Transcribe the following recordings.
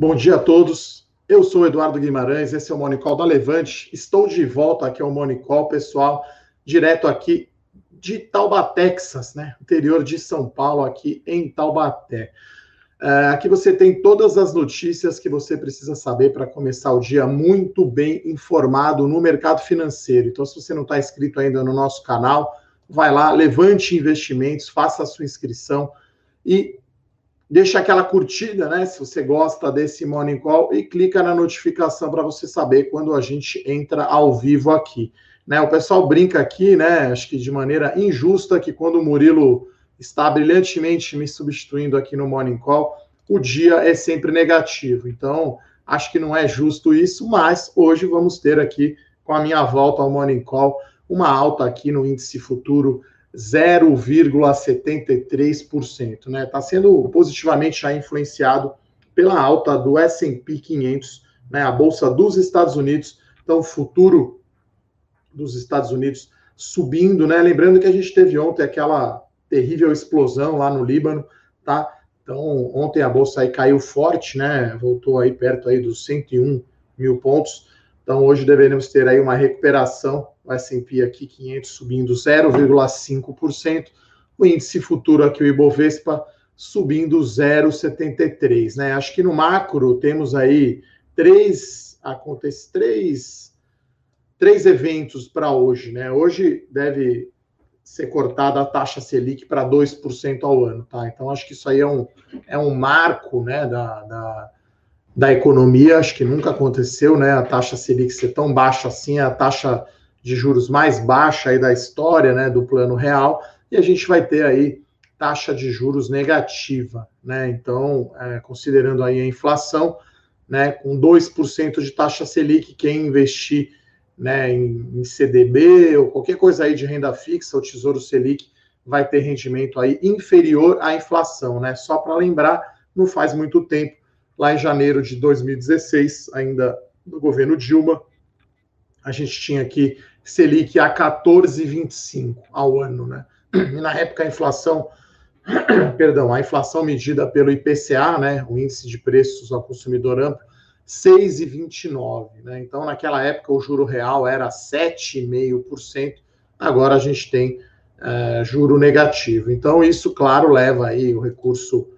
Bom dia a todos. Eu sou Eduardo Guimarães, esse é o Monicol da Levante. Estou de volta aqui ao Monicol, pessoal, direto aqui de Taubaté, Texas, né? Interior de São Paulo, aqui em Taubaté. É, aqui você tem todas as notícias que você precisa saber para começar o dia muito bem informado no mercado financeiro. Então, se você não está inscrito ainda no nosso canal, vai lá, levante investimentos, faça a sua inscrição e deixa aquela curtida, né? Se você gosta desse Morning Call e clica na notificação para você saber quando a gente entra ao vivo aqui. Né, o pessoal brinca aqui, né? Acho que de maneira injusta, que quando o Murilo está brilhantemente me substituindo aqui no Morning Call, o dia é sempre negativo. Então, acho que não é justo isso, mas hoje vamos ter aqui, com a minha volta ao Morning Call, uma alta aqui no índice futuro 0,73%, né? Está sendo positivamente já influenciado pela alta do S&P 500, né? A bolsa dos Estados Unidos, então o futuro dos Estados Unidos subindo, né? Lembrando que a gente teve ontem aquela terrível explosão lá no Líbano, tá? Então ontem a bolsa aí caiu forte, né? Voltou aí perto aí dos 101 mil pontos. Então hoje deveremos ter aí uma recuperação o S&P aqui 500 subindo 0,5%, o índice futuro aqui o Ibovespa subindo 0,73, né? Acho que no macro temos aí três acontece três três eventos para hoje, né? Hoje deve ser cortada a taxa Selic para 2% ao ano, tá? Então acho que isso aí é um, é um marco, né, da, da, da economia, acho que nunca aconteceu, né, a taxa Selic ser tão baixa assim, a taxa de juros mais baixa aí da história, né, do plano real, e a gente vai ter aí taxa de juros negativa, né? Então, é, considerando aí a inflação, né, com 2% de taxa Selic, quem investir né, em, em, CDB ou qualquer coisa aí de renda fixa, o Tesouro Selic vai ter rendimento aí inferior à inflação, né? Só para lembrar, não faz muito tempo, lá em janeiro de 2016, ainda do governo Dilma, a gente tinha aqui Selic a 14,25 ao ano, né? E na época a inflação, perdão, a inflação medida pelo IPCA, né, o índice de preços ao consumidor amplo, 6,29, né? Então naquela época o juro real era 7,5%, agora a gente tem é, juro negativo. Então isso, claro, leva aí o recurso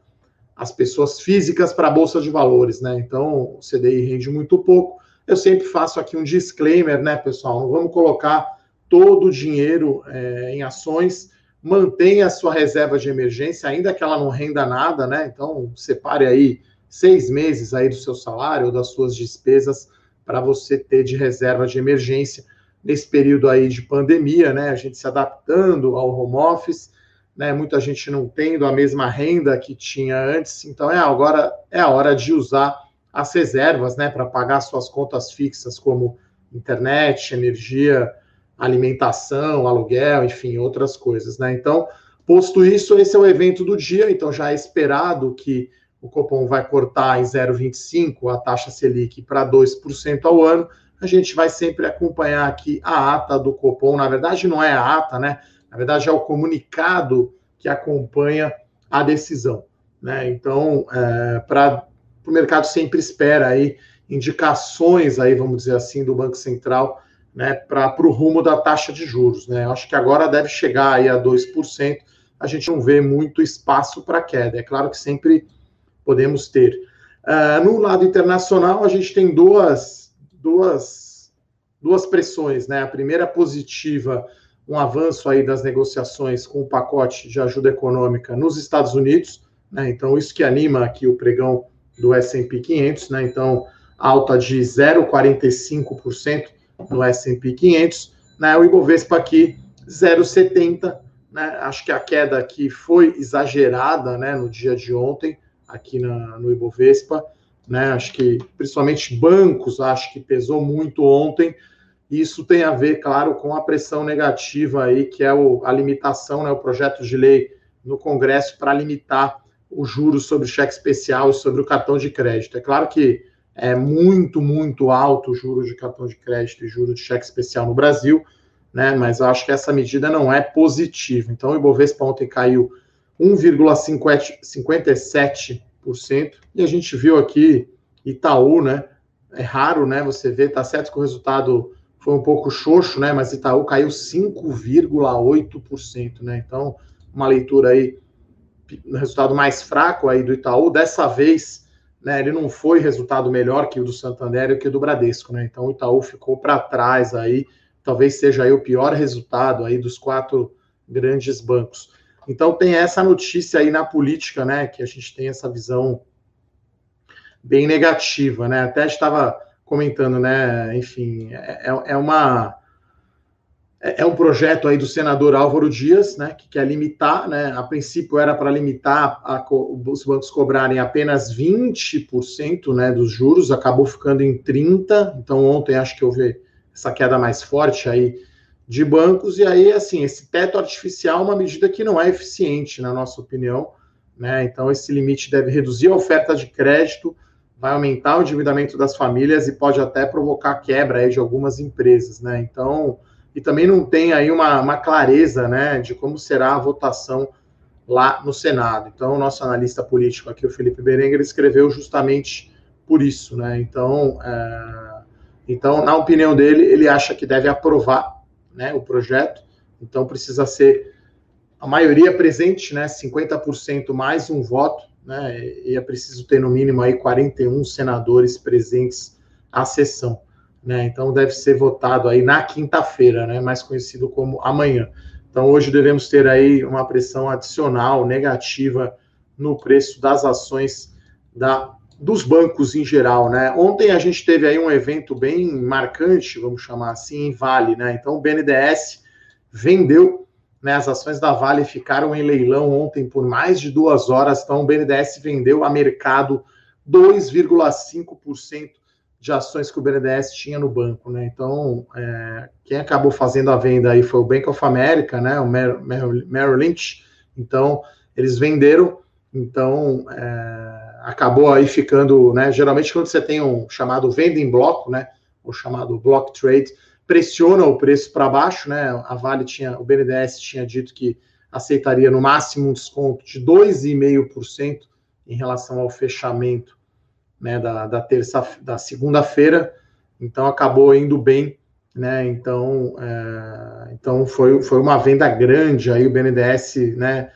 as pessoas físicas para a bolsa de valores, né? Então o CDI rende muito pouco eu sempre faço aqui um disclaimer, né, pessoal? Não vamos colocar todo o dinheiro é, em ações, mantenha a sua reserva de emergência, ainda que ela não renda nada, né? Então, separe aí seis meses aí do seu salário ou das suas despesas para você ter de reserva de emergência nesse período aí de pandemia, né? A gente se adaptando ao home office, né? Muita gente não tendo a mesma renda que tinha antes, então é agora é a hora de usar as reservas, né, para pagar suas contas fixas, como internet, energia, alimentação, aluguel, enfim, outras coisas, né? Então, posto isso, esse é o evento do dia, então já é esperado que o Copom vai cortar em 0,25 a taxa Selic para 2% ao ano. A gente vai sempre acompanhar aqui a ata do Copom. Na verdade, não é a ata, né? Na verdade, é o comunicado que acompanha a decisão. Né? Então, é, para o mercado sempre espera aí indicações aí, vamos dizer assim, do Banco Central, né, para o rumo da taxa de juros, né? Acho que agora deve chegar aí a 2%. A gente não vê muito espaço para queda. É claro que sempre podemos ter. Uh, no lado internacional, a gente tem duas, duas, duas pressões, né? A primeira positiva, um avanço aí das negociações com o pacote de ajuda econômica nos Estados Unidos, né? Então, isso que anima aqui o pregão do S&P 500, né? Então, alta de 0,45% no S&P 500, né? O Ibovespa aqui 0,70, né? Acho que a queda aqui foi exagerada, né, no dia de ontem, aqui na, no Ibovespa, né? Acho que principalmente bancos, acho que pesou muito ontem. Isso tem a ver, claro, com a pressão negativa aí, que é o, a limitação, né, o projeto de lei no Congresso para limitar o juros sobre o cheque especial e sobre o cartão de crédito. É claro que é muito, muito alto o juro de cartão de crédito e juro de cheque especial no Brasil, né? Mas eu acho que essa medida não é positiva. Então, o Ibovespa ontem caiu 1,57% e a gente viu aqui Itaú, né? É raro, né? Você vê, tá certo que o resultado foi um pouco xoxo, né? Mas Itaú caiu 5,8%, né? Então, uma leitura aí, resultado mais fraco aí do Itaú. Dessa vez, né? Ele não foi resultado melhor que o do Santander e que o do Bradesco, né? Então, o Itaú ficou para trás aí. Talvez seja aí o pior resultado aí dos quatro grandes bancos. Então, tem essa notícia aí na política, né? Que a gente tem essa visão bem negativa, né? Até estava comentando, né? Enfim, é, é, é uma é, é um projeto aí do senador Álvaro Dias, né, que quer limitar, né, a princípio era para limitar a, os bancos cobrarem apenas 20% né, dos juros, acabou ficando em 30%, então ontem acho que houve essa queda mais forte aí de bancos, e aí, assim, esse teto artificial é uma medida que não é eficiente, na nossa opinião, né, então esse limite deve reduzir a oferta de crédito, vai aumentar o endividamento das famílias e pode até provocar quebra aí de algumas empresas, né? Então, e também não tem aí uma, uma clareza, né, de como será a votação lá no Senado. Então, o nosso analista político aqui, o Felipe Berenguer, escreveu justamente por isso, né? Então, é, então, na opinião dele, ele acha que deve aprovar, né, o projeto. Então, precisa ser a maioria presente, né, 50% mais um voto né? E é preciso ter no mínimo aí 41 senadores presentes à sessão, né? Então deve ser votado aí na quinta-feira, né? Mais conhecido como amanhã. Então hoje devemos ter aí uma pressão adicional negativa no preço das ações da dos bancos em geral, né? Ontem a gente teve aí um evento bem marcante, vamos chamar assim, em Vale, né? Então o BNDES vendeu né, as ações da Vale ficaram em leilão ontem por mais de duas horas, então o BNDES vendeu a mercado 2,5% de ações que o BNDES tinha no banco, né? Então, é, quem acabou fazendo a venda aí foi o Bank of America, né? O Merrill Lynch. Então, eles venderam. Então, é, acabou aí ficando, né? Geralmente, quando você tem um chamado venda em bloco, né? O chamado block trade, pressiona o preço para baixo, né? A Vale tinha, o BNDES tinha dito que aceitaria no máximo um desconto de 2,5% em relação ao fechamento né, da, da terça, da segunda-feira, então acabou indo bem, né? Então, é, então foi, foi uma venda grande aí o BNDES, né?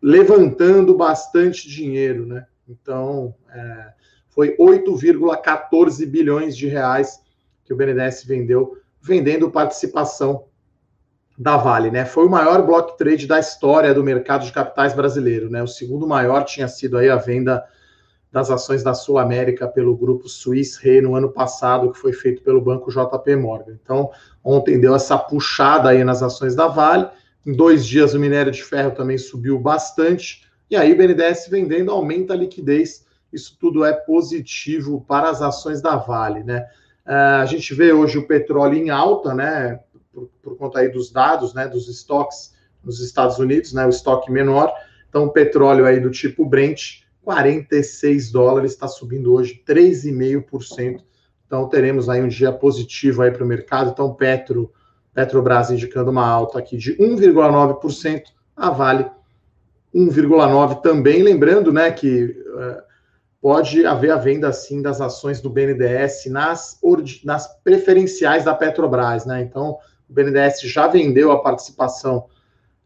Levantando bastante dinheiro, né? Então, é, foi 8,14 bilhões de reais que o BNDES vendeu, vendendo participação da Vale, né? Foi o maior block trade da história do mercado de capitais brasileiro, né? O segundo maior tinha sido aí a venda das ações da Sul América pelo grupo Swiss Re no ano passado, que foi feito pelo banco JP Morgan. Então, ontem deu essa puxada aí nas ações da Vale. Em dois dias o minério de ferro também subiu bastante. E aí o BNDES vendendo aumenta a liquidez. Isso tudo é positivo para as ações da Vale, né? Uh, a gente vê hoje o petróleo em alta, né, por, por, conta aí dos dados, né, dos estoques nos Estados Unidos, né, o estoque menor. Então, o petróleo aí do tipo Brent, 46 dólares, está subindo hoje 3,5%. Então, teremos aí um dia positivo aí para o mercado. Então, Petro, Petrobras indicando uma alta aqui de 1,9%, a Vale 1,9% também. Lembrando, né, que... Uh, pode haver a venda, sim, das ações do BNDES nas, nas preferenciais da Petrobras, né? Então, o BNDES já vendeu a participação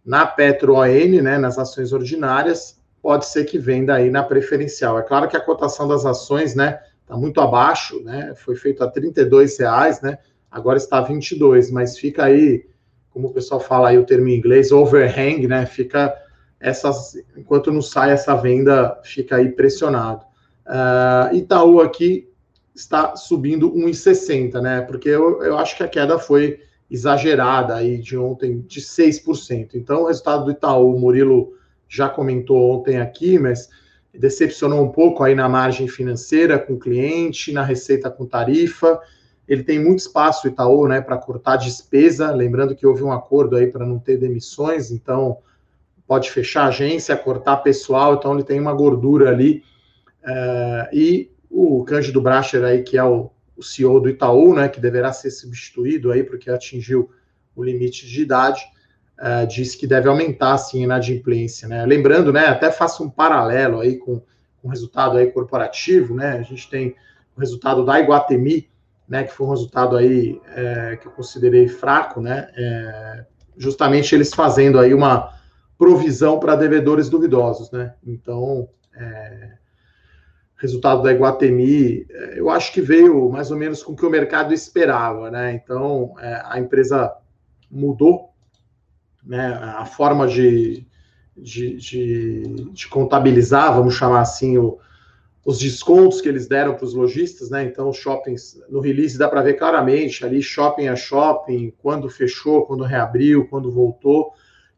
na Petro ON, né, nas ações ordinárias, pode ser que venda aí na preferencial. É claro que a cotação das ações, né, está muito abaixo, né, foi feito a R$ reais, né, agora está a 22, mas fica aí, como o pessoal fala aí o termo em inglês, overhang, né, fica essas, enquanto não sai essa venda, fica aí pressionado. Uh, Itaú aqui está subindo 1,60, né? Porque eu, eu acho que a queda foi exagerada aí de ontem de 6%. Então, o resultado do Itaú, Murilo já comentou ontem aqui, mas decepcionou um pouco aí na margem financeira com o cliente, na receita com tarifa. Ele tem muito espaço, o Itaú, né, para cortar despesa. Lembrando que houve um acordo aí para não ter demissões, então pode fechar a agência, cortar pessoal, então ele tem uma gordura ali Uh, e o Cândido Bracher aí, que é o, o, CEO do Itaú, né, que deverá ser substituído aí porque atingiu o limite de idade, uh, diz que deve aumentar assim a inadimplência, né? Lembrando, né, até faço um paralelo aí com, com um resultado aí corporativo, né? A gente tem o resultado da Iguatemi, né? Que foi um resultado aí é, que eu considerei fraco, né? É, justamente eles fazendo aí uma provisão para devedores duvidosos, né? Então, é, resultado da Iguatemi, é, eu acho que veio mais ou menos com o que o mercado esperava, né? Então, é, a empresa mudou né, a forma de, de, de, de contabilizar, vamos chamar assim, o, os descontos que eles deram para os lojistas, né? Então, os shoppings, no release dá para ver claramente ali, shopping a shopping, quando fechou, quando reabriu, quando voltou,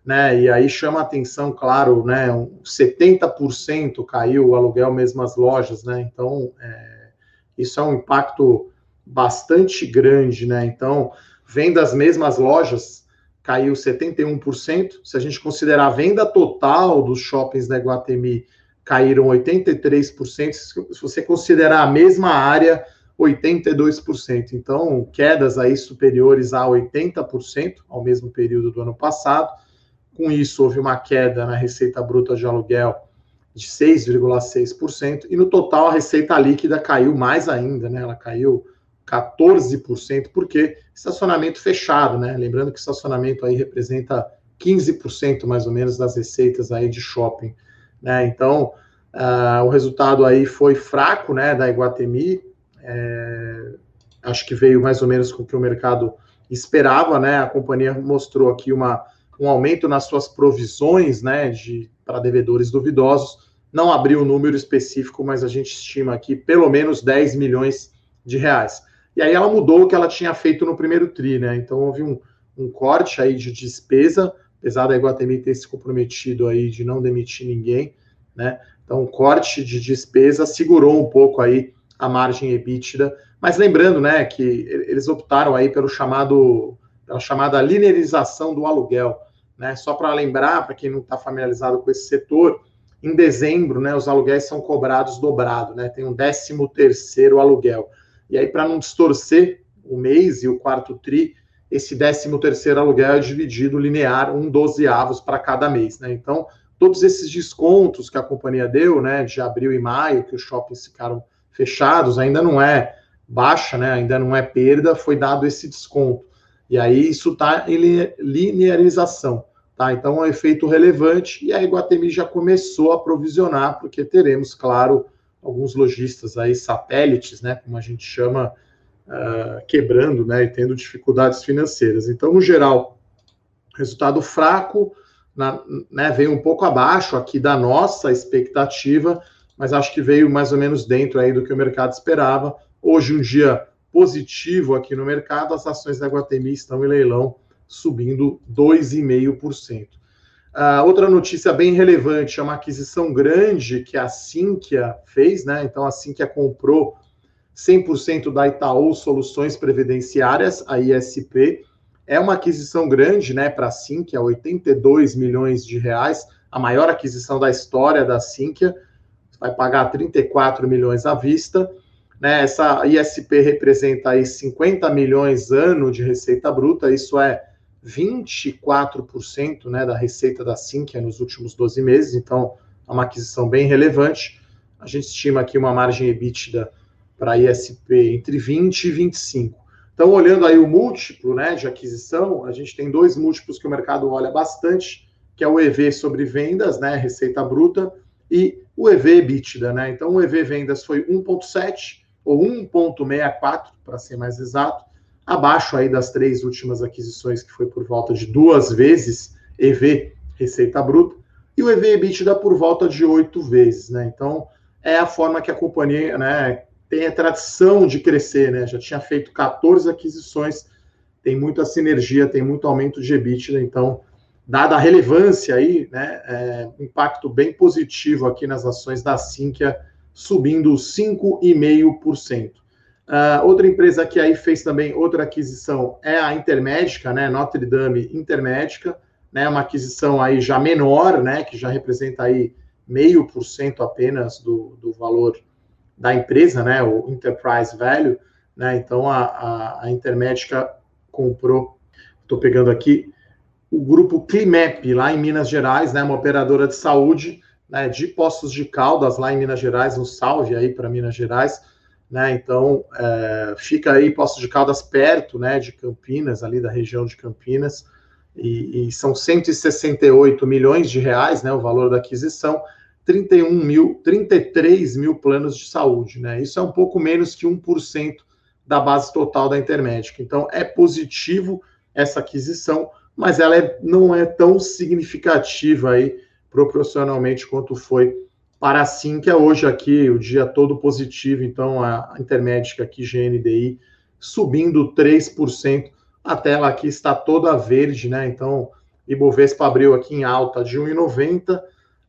né? E aí chama atenção, claro, né? Um 70% caiu o aluguel mesmo as lojas, né? Então, é, isso é um impacto bastante grande, né? Então, vendo as mesmas lojas, caiu 71%. Se a gente considerar a venda total dos shoppings da Iguatemi, caíram 83%. Se você considerar a mesma área, 82%. Então, quedas aí superiores a 80% ao mesmo período do ano passado. Com isso, houve uma queda na receita bruta de aluguel de 6,6%, e no total a receita líquida caiu mais ainda, né? Ela caiu 14%, porque estacionamento fechado, né? Lembrando que estacionamento aí representa 15% mais ou menos das receitas aí de shopping, né? Então, uh, o resultado aí foi fraco, né, da Iguatemi, é, acho que veio mais ou menos com o que o mercado esperava, né? A companhia mostrou aqui uma, um aumento nas suas provisões, né, de para devedores duvidosos. Não abriu um número específico, mas a gente estima aqui pelo menos 10 milhões de reais. E aí ela mudou o que ela tinha feito no primeiro TRI, né? Então houve um, um corte aí de despesa, apesar da Iguatemi ter se comprometido aí de não demitir ninguém, né? Então, o corte de despesa segurou um pouco aí a margem EBITDA, mas lembrando, né, que eles optaram aí pelo chamado, pela chamada linearização do aluguel, né? Só para lembrar, para quem não está familiarizado com esse setor, em dezembro, né, os aluguéis são cobrados dobrado, né? Tem um décimo terceiro aluguel. E aí, para não distorcer o mês e o quarto TRI, esse 13 terceiro aluguel é dividido linear, um dozeavos para cada mês, né? Então, todos esses descontos que a companhia deu, né, de abril e maio, que os shoppings ficaram fechados, ainda não é baixa, né, ainda não é perda, foi dado esse desconto. E aí isso está em linearização, tá? Então é um efeito relevante e a Iguatemi já começou a provisionar, porque teremos, claro, alguns lojistas aí satélites, né, como a gente chama, uh, quebrando, né, e tendo dificuldades financeiras. Então, no geral, resultado fraco, na, né, veio um pouco abaixo aqui da nossa expectativa, mas acho que veio mais ou menos dentro aí do que o mercado esperava. Hoje um dia positivo aqui no mercado, as ações da Guatemi estão em leilão subindo 2,5%. Uh, outra notícia bem relevante é uma aquisição grande que a Sinqia fez, né? Então a Sinqia comprou 100% da Itaú Soluções Previdenciárias, a ISP. É uma aquisição grande, né, para a Sinqia, 82 milhões de reais, a maior aquisição da história da Sinqia. Vai pagar 34 milhões à vista. Né, essa ISP representa aí 50 milhões ano de receita bruta, isso é 24% né, da receita da Sinqia nos últimos 12 meses, então é uma aquisição bem relevante. A gente estima aqui uma margem EBITDA para ISP entre 20 e 25. Então, olhando aí o múltiplo né, de aquisição, a gente tem dois múltiplos que o mercado olha bastante, que é o EV sobre vendas, né, receita bruta, e o EV EBITDA. Né? Então, o EV vendas foi 1,7 ou 1,64, para ser mais exato, abaixo aí das três últimas aquisições, que foi por volta de duas vezes EV receita bruta, e o EV EBITDA por volta de oito vezes, né? Então, é a forma que a companhia, né, tem a tradição de crescer, né? Já tinha feito 14 aquisições, tem muita sinergia, tem muito aumento de EBITDA, então, dada a relevância aí, né, é, impacto bem positivo aqui nas ações da Sinqia, subindo 5,5%. Uh, outra empresa que aí fez também outra aquisição é a Intermédica, né? Notre Dame Intermédica, né? Uma aquisição aí já menor, né? Que já representa aí meio por cento apenas do, do valor da empresa, né? O Enterprise Value, né? Então a, a, a Intermédica comprou, estou pegando aqui, o grupo Climep, lá em Minas Gerais, né? Uma operadora de saúde né, de Poços de Caldas, lá em Minas Gerais, um salve aí para Minas Gerais, né, então é, fica aí Poços de Caldas perto, né, de Campinas, ali da região de Campinas, e, e são 168 milhões de reais, né, o valor da aquisição, 31 mil, 33 mil planos de saúde, né, isso é um pouco menos que 1% da base total da Intermédica, então é positivo essa aquisição, mas ela é, não é tão significativa aí proporcionalmente quanto foi para a Sinqia, hoje aqui, o dia todo positivo, então a Intermédica aqui, GNDI, subindo 3%, a tela aqui está toda verde, né, então Ibovespa abriu aqui em alta de 1,90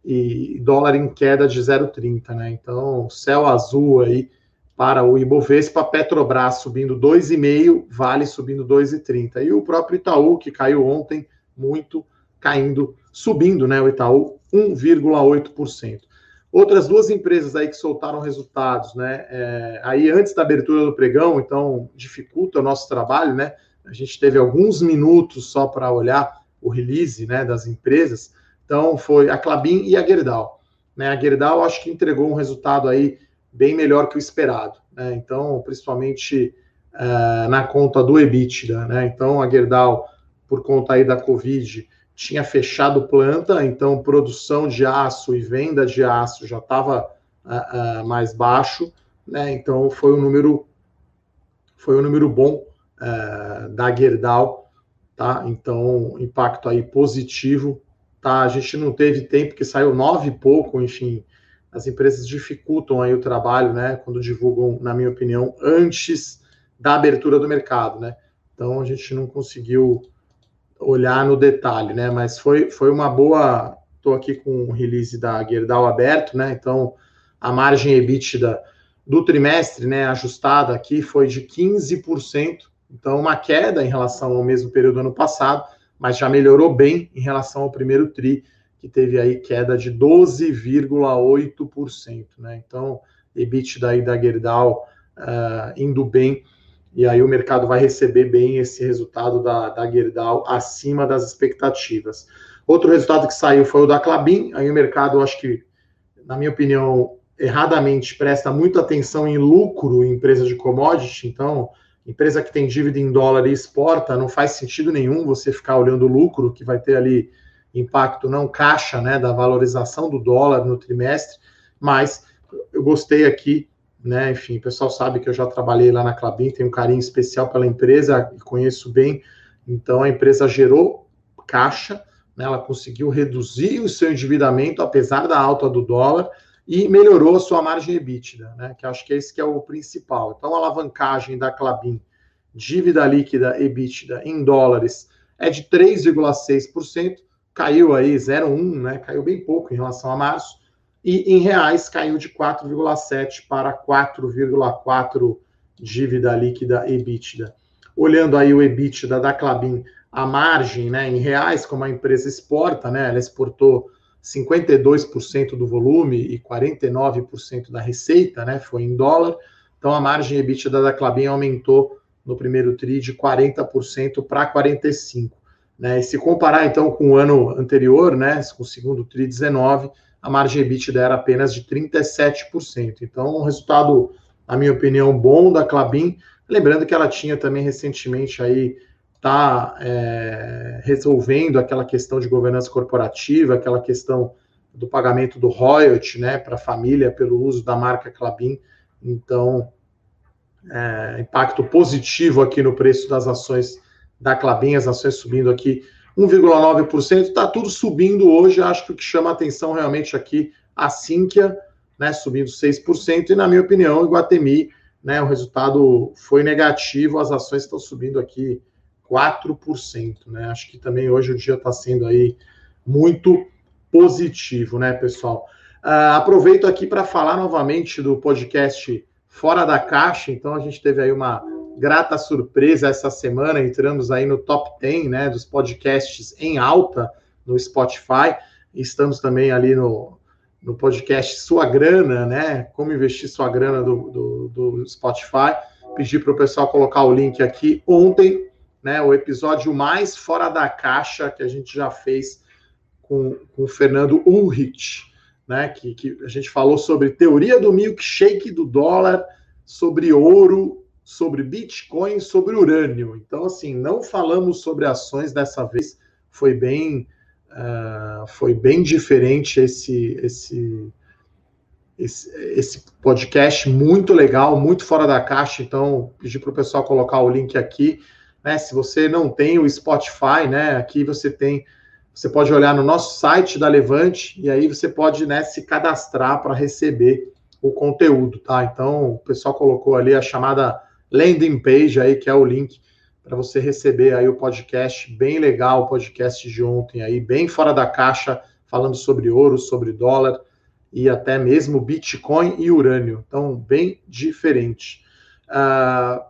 e dólar em queda de 0,30, né, então céu azul aí para o Ibovespa, Petrobras subindo 2,5, Vale subindo 2,30, e o próprio Itaú, que caiu ontem muito, caindo subindo, né, o Itaú 1,8%. Outras duas empresas aí que soltaram resultados, né, é, aí antes da abertura do pregão, então dificulta o nosso trabalho, né, a gente teve alguns minutos só para olhar o release, né, das empresas, então foi a Clabin e a Gerdau, né, a Gerdau acho que entregou um resultado aí bem melhor que o esperado, né, então principalmente uh, na conta do EBITDA, né, então a Gerdau por conta aí da Covid tinha fechado planta, então produção de aço e venda de aço já estava uh, uh, mais baixo, né? Então foi um número foi um número bom uh, da Gerdau, tá? Então impacto aí positivo, tá? A gente não teve tempo que saiu nove e pouco, enfim, as empresas dificultam aí o trabalho, né? Quando divulgam, na minha opinião, antes da abertura do mercado, né? Então a gente não conseguiu olhar no detalhe, né? Mas foi, foi uma boa. Estou aqui com o release da Gerdau aberto, né? Então a margem EBITDA do trimestre, né, ajustada aqui foi de 15%, então uma queda em relação ao mesmo período do ano passado, mas já melhorou bem em relação ao primeiro tri, que teve aí queda de 12,8%, né? Então, EBITDA aí da Gerdau uh, indo bem e aí o mercado vai receber bem esse resultado da, da Gerdau acima das expectativas. Outro resultado que saiu foi o da Clabin, aí o mercado, acho que, na minha opinião, erradamente presta muita atenção em lucro em empresas de commodity, então, empresa que tem dívida em dólar e exporta, não faz sentido nenhum você ficar olhando o lucro, que vai ter ali impacto não caixa, né, da valorização do dólar no trimestre, mas eu gostei aqui né? Enfim, o pessoal sabe que eu já trabalhei lá na Clabin, tenho um carinho especial pela empresa e conheço bem. Então a empresa gerou caixa, né? Ela conseguiu reduzir o seu endividamento apesar da alta do dólar e melhorou a sua margem EBITDA, né? Que acho que é esse que é o principal. Então a alavancagem da Clabin, dívida líquida EBITDA em dólares é de 3,6%, caiu aí 0,1, né? Caiu bem pouco em relação a março e em reais caiu de 4,7 para 4,4 dívida líquida EBITDA. Olhando aí o EBITDA da Clabin, a margem, né, em reais, como a empresa exporta, né, ela exportou 52% do volume e 49% da receita, né, foi em dólar. Então a margem EBITDA da Clabin aumentou no primeiro tri de 40% para 45, né? E se comparar então com o ano anterior, né, com o segundo tri 19, a margem EBITDA era apenas de 37%. Então, um resultado, na minha opinião, bom da Clabin. Lembrando que ela tinha também recentemente aí tá é, resolvendo aquela questão de governança corporativa, aquela questão do pagamento do royalty, né, para a família pelo uso da marca Clabin. Então, é, impacto positivo aqui no preço das ações da Clabin, as ações subindo aqui 1,9%, está tudo subindo hoje. Acho que o que chama atenção realmente aqui, a Sinqia, né, subindo 6%, e na minha opinião, o Iguatemi, né, o resultado foi negativo, as ações estão subindo aqui 4%, né? Acho que também hoje o dia está sendo aí muito positivo, né, pessoal? Uh, aproveito aqui para falar novamente do podcast Fora da Caixa, então a gente teve aí uma grata surpresa essa semana, entramos aí no top 10 né, dos podcasts em alta no Spotify. Estamos também ali no, no podcast Sua Grana, né? Como investir sua grana do, do, do Spotify. Pedi para o pessoal colocar o link aqui ontem, né? O episódio mais fora da caixa que a gente já fez com, com o Fernando Ulrich, né? Que, que a gente falou sobre teoria do milkshake do dólar, sobre ouro, sobre Bitcoin, sobre urânio. Então, assim, não falamos sobre ações dessa vez. Foi bem, uh, foi bem diferente esse, esse, esse, esse, podcast, muito legal, muito fora da caixa. Então, pedi para o pessoal colocar o link aqui. Né? Se você não tem o Spotify, né? Aqui você tem você pode olhar no nosso site da Levante e aí você pode né, se cadastrar para receber o conteúdo, tá? Então, o pessoal colocou ali a chamada landing page aí, que é o link para você receber aí o podcast, bem legal, o podcast de ontem aí, bem fora da caixa, falando sobre ouro, sobre dólar e até mesmo Bitcoin e urânio. Então, bem diferente. Uh,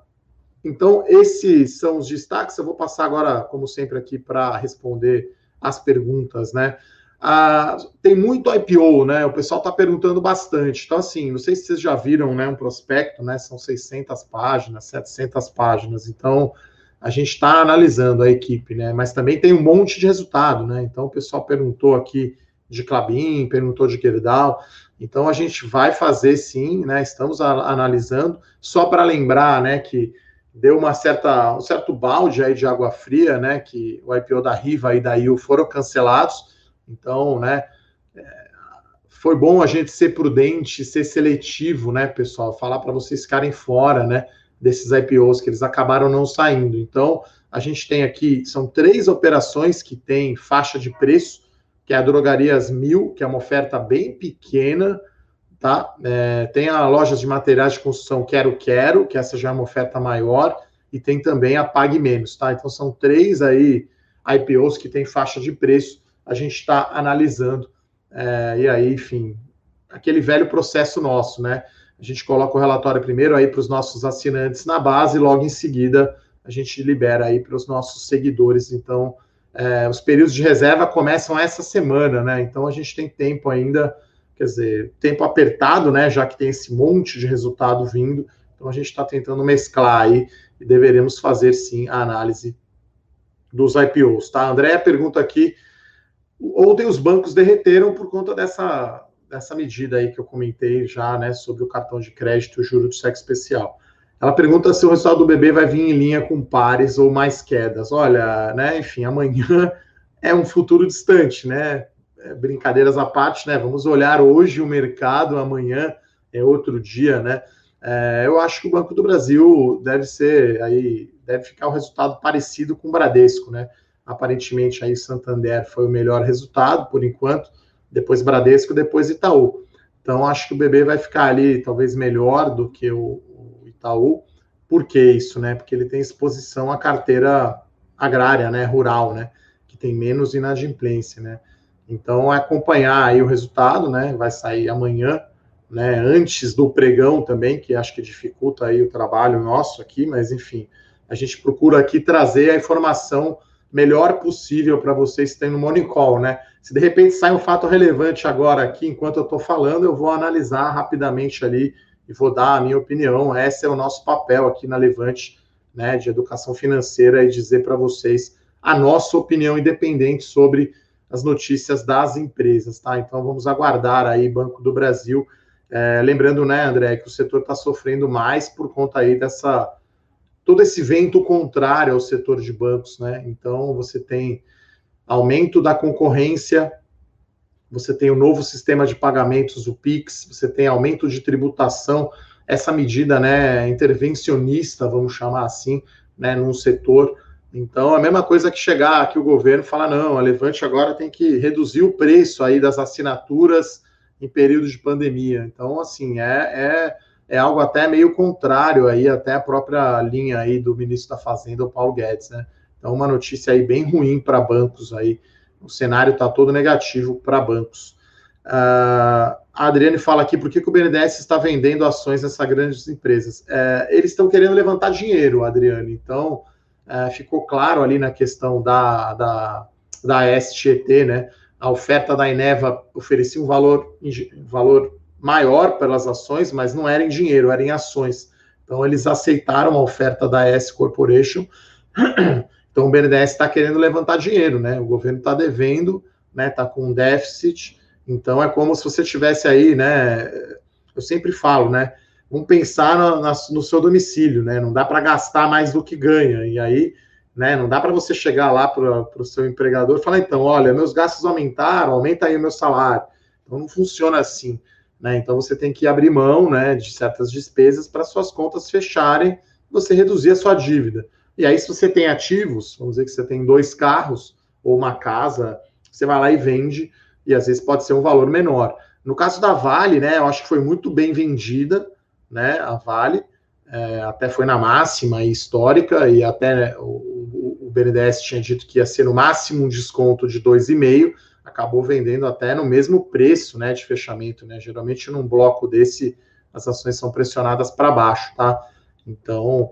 então, esses são os destaques. Eu vou passar agora, como sempre, aqui para responder as perguntas, né? Ah, tem muito IPO, né? O pessoal está perguntando bastante. Então, assim, não sei se vocês já viram, né? Um prospecto, né? São 600 páginas, 700 páginas. Então, a gente está analisando a equipe, né? Mas também tem um monte de resultado, né? Então, o pessoal perguntou aqui de Clabin, perguntou de Gerdau. Então, a gente vai fazer sim, né? Estamos analisando. Só para lembrar, né? Que deu uma certa, um certo balde aí de água fria, né? Que o IPO da Riva e da IU foram cancelados. Então, né? É, foi bom a gente ser prudente, ser seletivo, né, pessoal? Falar para vocês ficarem fora, né? Desses IPOs que eles acabaram não saindo. Então, a gente tem aqui, são três operações que tem faixa de preço, que é a Drogarias Mil, que é uma oferta bem pequena, tá? É, tem a lojas de materiais de construção Quero Quero, que essa já é uma oferta maior, e tem também a Pague Menos, tá? Então são três aí IPOs que tem faixa de preço, a gente está analisando, é, e aí, enfim, aquele velho processo nosso, né? A gente coloca o relatório primeiro aí para os nossos assinantes na base, logo em seguida a gente libera aí para os nossos seguidores. Então, é, os períodos de reserva começam essa semana, né? Então a gente tem tempo ainda quer dizer, tempo apertado, né, já que tem esse monte de resultado vindo, então a gente está tentando mesclar aí e deveremos fazer sim a análise dos IPOs, tá? Andréa pergunta aqui, ontem os bancos derreteram por conta dessa, dessa medida aí que eu comentei já, né, sobre o cartão de crédito e o juro de cheque especial. Ela pergunta se o resultado do BB vai vir em linha com pares ou mais quedas. Olha, né, enfim, amanhã é um futuro distante, né? É, brincadeiras à parte, né? Vamos olhar hoje o mercado, amanhã é outro dia, né? É, eu acho que o Banco do Brasil deve ser aí, deve ficar um resultado parecido com o Bradesco, né? Aparentemente aí Santander foi o melhor resultado por enquanto, depois Bradesco, depois Itaú. Então acho que o BB vai ficar ali talvez melhor do que o, o Itaú. Por que isso, né? Porque ele tem exposição à carteira agrária, né, rural, né, que tem menos inadimplência, né? Então, acompanhar aí o resultado, né? Vai sair amanhã, né? Antes do pregão também, que acho que dificulta aí o trabalho nosso aqui, mas enfim, a gente procura aqui trazer a informação melhor possível para vocês que tem no Morning Call, né? Se de repente sai um fato relevante agora aqui, enquanto eu estou falando, eu vou analisar rapidamente ali e vou dar a minha opinião. Esse é o nosso papel aqui na Levante, né, de educação financeira e dizer para vocês a nossa opinião independente sobre as notícias das empresas, tá? Então vamos aguardar aí Banco do Brasil. É, lembrando, né, André, que o setor está sofrendo mais por conta aí dessa todo esse vento contrário ao setor de bancos, né? Então você tem aumento da concorrência, você tem o novo sistema de pagamentos, o Pix, você tem aumento de tributação, essa medida, né, intervencionista, vamos chamar assim, né, num setor então, a mesma coisa que chegar aqui o governo falar, não, a Levante agora tem que reduzir o preço aí das assinaturas em período de pandemia. Então, assim, é, é, é algo até meio contrário aí, até a própria linha aí do ministro da Fazenda, o Paulo Guedes, né? Então, uma notícia aí bem ruim para bancos aí. O cenário está todo negativo para bancos. Uh, a Adriane fala aqui, por que, que o BNDES está vendendo ações nessas grandes empresas? É, eles estão querendo levantar dinheiro, Adriane. Então, é, ficou claro ali na questão da, da, da STT, né? A oferta da Eneva oferecia um valor, valor maior pelas ações, mas não era em dinheiro, era em ações. Então, eles aceitaram a oferta da S Corporation. Então, o BNDES está querendo levantar dinheiro, né? O governo está devendo, né? Está com um déficit. Então é como se você tivesse aí, né? Eu sempre falo, né? Vamos pensar no, no seu domicílio, né? Não dá para gastar mais do que ganha. E aí, né? Não dá para você chegar lá para o seu empregador e falar, então, olha, meus gastos aumentaram, aumenta aí o meu salário. Então não funciona assim. Né? Então você tem que abrir mão né, de certas despesas para suas contas fecharem, você reduzir a sua dívida. E aí, se você tem ativos, vamos dizer que você tem dois carros ou uma casa, você vai lá e vende e às vezes pode ser um valor menor. No caso da Vale, né, eu acho que foi muito bem vendida, né, a Vale, é, até foi na máxima histórica e até né, o, o BNDES tinha dito que ia ser no máximo um desconto de 2,5, acabou vendendo até no mesmo preço, né, de fechamento, né, geralmente num bloco desse as ações são pressionadas para baixo, tá? Então,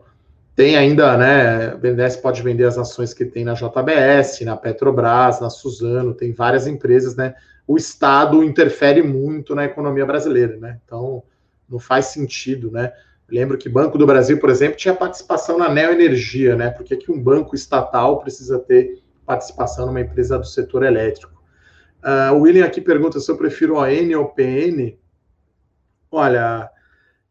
tem ainda, né? O BNDES pode vender as ações que tem na JBS, na Petrobras, na Suzano, tem várias empresas, né? O Estado interfere muito na economia brasileira, né? Então, não faz sentido, né? Lembro que Banco do Brasil, por exemplo, tinha participação na Neoenergia, né? Por que, que um banco estatal precisa ter participação numa empresa do setor elétrico? Uh, o William aqui pergunta se eu prefiro ON ou PN. Olha,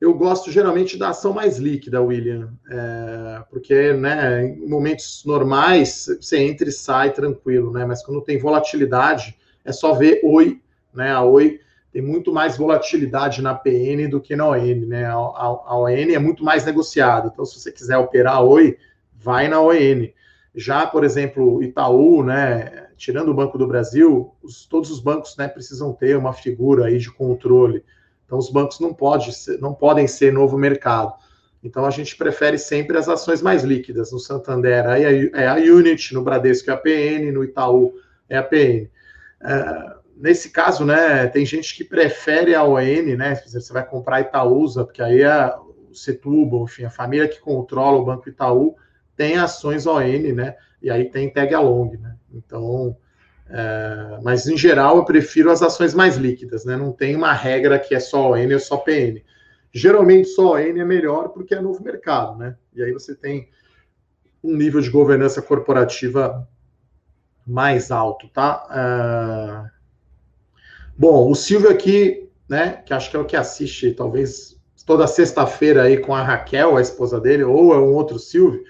eu gosto geralmente da ação mais líquida, William, é, porque né, em momentos normais você entra e sai tranquilo, né? Mas quando tem volatilidade, é só ver Oi, né? A Oi tem muito mais volatilidade na PN do que na ON, né? A, a, a ON é muito mais negociada. Então, se você quiser operar Oi, vai na ON. Já, por exemplo, Itaú, né? Tirando o Banco do Brasil, os, todos os bancos né, precisam ter uma figura aí de controle. Então, os bancos não, pode ser, não podem ser novo mercado. Então, a gente prefere sempre as ações mais líquidas. No Santander é a Unit, no Bradesco é a PN, no Itaú é a PN. É, nesse caso, né, tem gente que prefere a ON, né? Você vai comprar Itaúsa, porque aí é o Setúbal, enfim, a família que controla o Banco Itaú tem ações ON, né? E aí tem tag along, né? Então, é, mas em geral eu prefiro as ações mais líquidas, né? Não tem uma regra que é só ON ou só PN. Geralmente só ON é melhor porque é novo mercado, né? E aí você tem um nível de governança corporativa mais alto, tá? É... Bom, o Silvio aqui, né? Que acho que é o que assiste, talvez toda sexta-feira aí com a Raquel, a esposa dele, ou é um outro Silvio.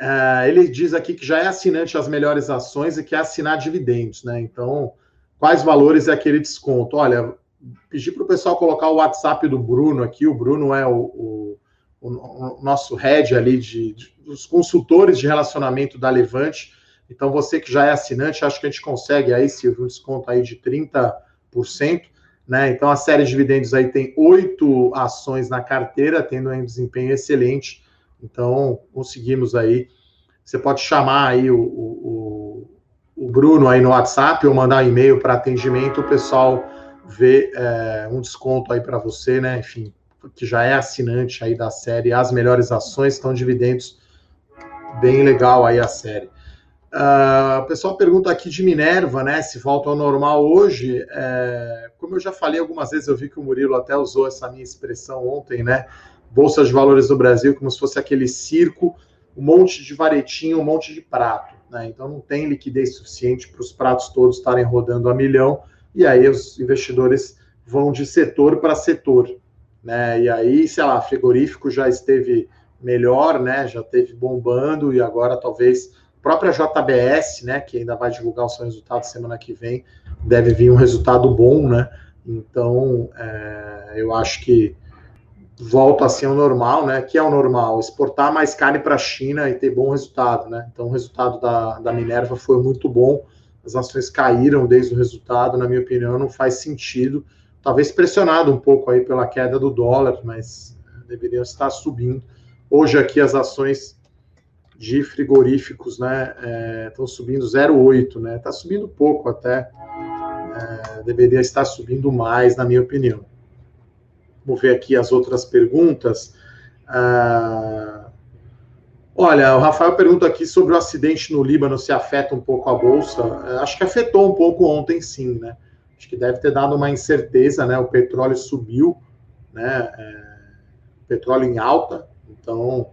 Uh, ele diz aqui que já é assinante as melhores ações e quer assinar dividendos, né? Então, quais valores é aquele desconto? Olha, pedi para o pessoal colocar o WhatsApp do Bruno aqui. O Bruno é o, o, o nosso head ali de, de, dos consultores de relacionamento da Levante. Então, você que já é assinante, acho que a gente consegue aí, Silvio, um desconto aí de 30%. Né? Então, a série de dividendos aí tem oito ações na carteira, tendo um desempenho excelente então, conseguimos aí. Você pode chamar aí o, o, o Bruno aí no WhatsApp ou mandar um e-mail para atendimento, o pessoal vê é, um desconto aí para você, né? Enfim, que já é assinante aí da série As Melhores Ações, estão dividendos bem legal aí a série. Uh, o pessoal pergunta aqui de Minerva, né? Se volta ao normal hoje. É, como eu já falei algumas vezes, eu vi que o Murilo até usou essa minha expressão ontem, né? Bolsa de Valores do Brasil como se fosse aquele circo, um monte de varetinho, um monte de prato. Né? Então não tem liquidez suficiente para os pratos todos estarem rodando a milhão, e aí os investidores vão de setor para setor. Né? E aí, sei lá, frigorífico já esteve melhor, né? já esteve bombando, e agora talvez a própria JBS, né, que ainda vai divulgar o seu resultado semana que vem, deve vir um resultado bom, né? Então, é, eu acho que volta a ser o normal, né? Que é o normal, exportar mais carne para a China e ter bom resultado, né? Então o resultado da, da Minerva foi muito bom, as ações caíram desde o resultado, na minha opinião, não faz sentido. Talvez pressionado um pouco aí pela queda do dólar, mas deveriam estar subindo. Hoje aqui as ações de frigoríficos, né, estão é, subindo 0,8, né? Está subindo pouco até. É, deveria estar subindo mais, na minha opinião. Vamos ver aqui as outras perguntas. Ah, olha, o Rafael pergunta aqui sobre o acidente no Líbano, se afeta um pouco a Bolsa. É, acho que afetou um pouco ontem, sim, né? Acho que deve ter dado uma incerteza, né? O petróleo subiu, né? É, petróleo em alta, então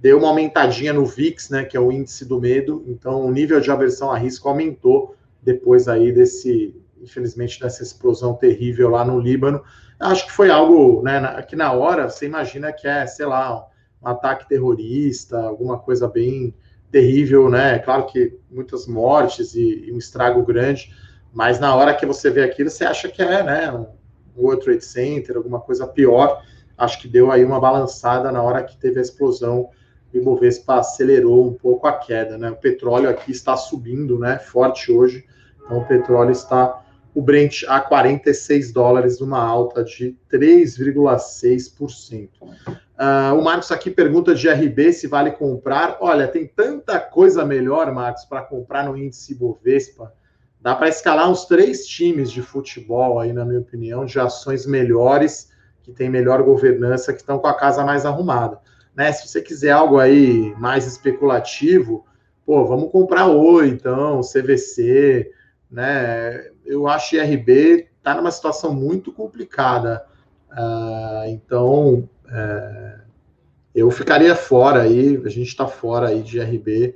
deu uma aumentadinha no VIX, né? Que é o índice do medo. Então o nível de aversão a risco aumentou depois aí desse infelizmente, dessa explosão terrível lá no Líbano. Acho que foi algo, né, que na hora você imagina que é, sei lá, um ataque terrorista, alguma coisa bem terrível, né? Claro que muitas mortes e, e um estrago grande, mas na hora que você vê aquilo, você acha que é, né, um World Trade Center, alguma coisa pior. Acho que deu aí uma balançada na hora que teve a explosão o Ibovespa acelerou um pouco a queda, né? O petróleo aqui está subindo, né? Forte hoje. Então o petróleo está o Brent a 46 dólares, uma alta de 3,6%. Uh, o Marcos aqui pergunta de RB se vale comprar. Olha, tem tanta coisa melhor, Marcos, para comprar no índice Bovespa. Dá para escalar uns três times de futebol aí, na minha opinião, de ações melhores, que tem melhor governança, que estão com a casa mais arrumada. Né? Se você quiser algo aí mais especulativo, pô, vamos comprar Oi, então, CVC, né? Eu acho que IRB está numa situação muito complicada. Uh, então, é, eu ficaria fora aí, a gente está fora aí de RB,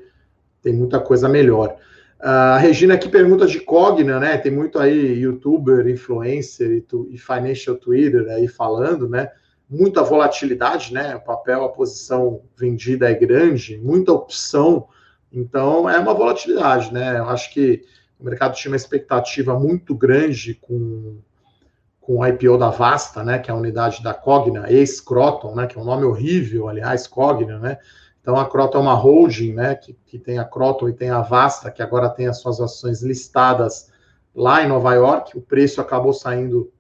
tem muita coisa melhor. Uh, a Regina aqui pergunta de Cogna, né? Tem muito aí youtuber, influencer e, tu, e financial Twitter aí falando, né? Muita volatilidade, né? O papel, a posição vendida é grande, muita opção, então é uma volatilidade, né? Eu acho que o mercado tinha uma expectativa muito grande com com o IPO da Vasta, né, que é a unidade da Cogna, ex-Croton, né, que é um nome horrível, aliás, Cogna, né, então a Croton é uma holding, né, que, que tem a Croton e tem a Vasta, que agora tem as suas ações listadas lá em Nova York, o preço acabou saindo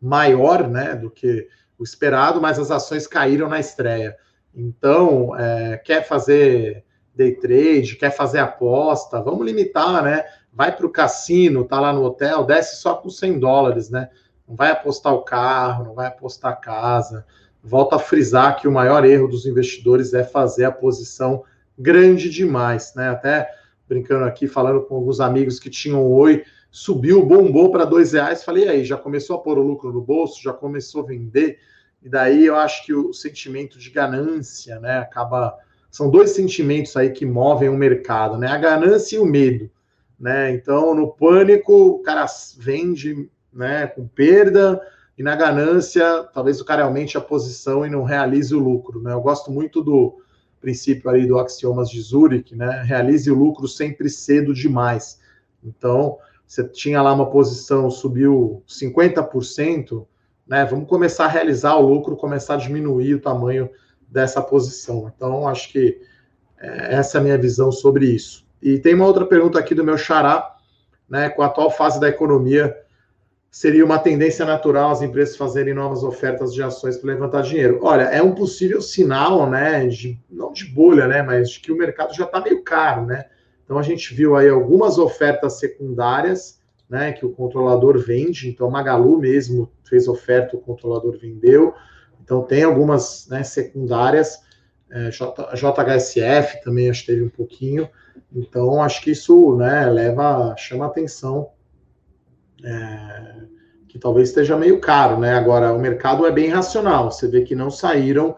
maior, né, do que o esperado, mas as ações caíram na estreia. Então, é, quer fazer day trade, quer fazer aposta, vamos limitar, né? Vai para o cassino, tá lá no hotel, desce só com 100 dólares, né? não vai apostar o carro, não vai apostar a casa. Volto a frisar que o maior erro dos investidores é fazer a posição grande demais, né? Até brincando aqui, falando com alguns amigos que tinham oi, subiu, bombou para dois reais. Falei, aí, já começou a pôr o lucro no bolso, já começou a vender. E daí eu acho que o sentimento de ganância, né? Acaba. São dois sentimentos aí que movem o mercado, né? A ganância e o medo. Né? Então, no pânico, o cara vende né, com perda, e na ganância, talvez o cara aumente a posição e não realize o lucro. Né? Eu gosto muito do princípio aí do axiomas de Zurich, né? Realize o lucro sempre cedo demais. Então, você tinha lá uma posição, subiu 50%, né? Vamos começar a realizar o lucro, começar a diminuir o tamanho dessa posição. Então, acho que é, essa é a minha visão sobre isso. E tem uma outra pergunta aqui do meu xará, né? Com a atual fase da economia, seria uma tendência natural as empresas fazerem novas ofertas de ações para levantar dinheiro. Olha, é um possível sinal, né, de, não de bolha, né, mas de que o mercado já está meio caro, né? Então a gente viu aí algumas ofertas secundárias, né, que o controlador vende. Então Magalu mesmo fez oferta, o controlador vendeu. Então tem algumas né, secundárias, é, JHSF também acho que teve um pouquinho. Então acho que isso, né, leva, chama atenção é, que talvez esteja meio caro, né? Agora, o mercado é bem racional. Você vê que não saíram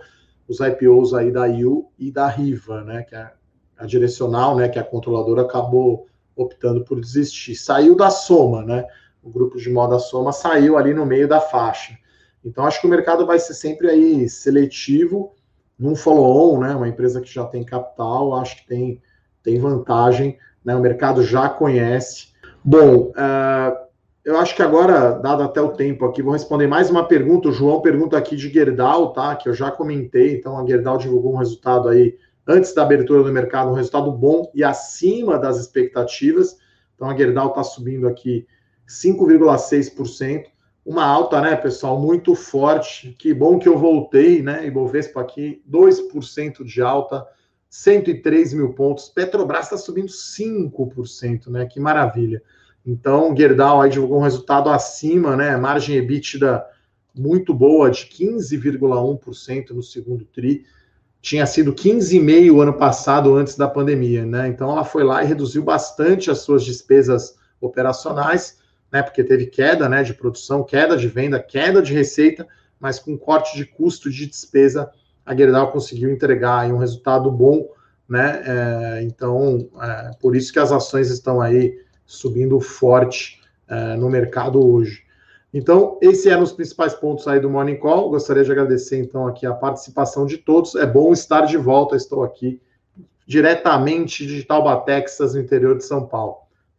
os IPOs aí da IU e da Riva, né? Que é a direcional, né? Que a controladora acabou optando por desistir. Saiu da Soma, né? O grupo de moda Soma saiu ali no meio da faixa. Então, acho que o mercado vai ser sempre aí seletivo num follow-on, né? Uma empresa que já tem capital, acho que tem, tem vantagem, né? O mercado já conhece. Bom, uh, eu acho que agora, dado até o tempo aqui, vou responder mais uma pergunta. O João pergunta aqui de Gerdau, tá? Que eu já comentei. Então, a Gerdau divulgou um resultado aí antes da abertura do mercado, um resultado bom e acima das expectativas. Então, a Gerdau está subindo aqui 5,6%. Uma alta, né, pessoal, muito forte. Que bom que eu voltei, né? Ibovespa aqui, 2% de alta, 103 mil pontos. Petrobras está subindo 5%, né? Que maravilha. Então, Gerdau aí divulgou um resultado acima, né? Margem EBITDA muito boa, de 15,1% no segundo TRI. Tinha sido 15,5% ano passado, antes da pandemia, né? Então, ela foi lá e reduziu bastante as suas despesas operacionais, né? Porque teve queda né, de produção, queda de venda, queda de receita, mas com corte de custo de despesa, a Gerdau conseguiu entregar um resultado bom, né? É, então, é, por isso que as ações estão aí subindo forte é, no mercado hoje. Então, esse eram os principais pontos aí do Morning Call. Gostaria de agradecer, então, aqui a participação de todos. É bom estar de volta, estou aqui diretamente de Tauba, Texas, no interior de São Paulo.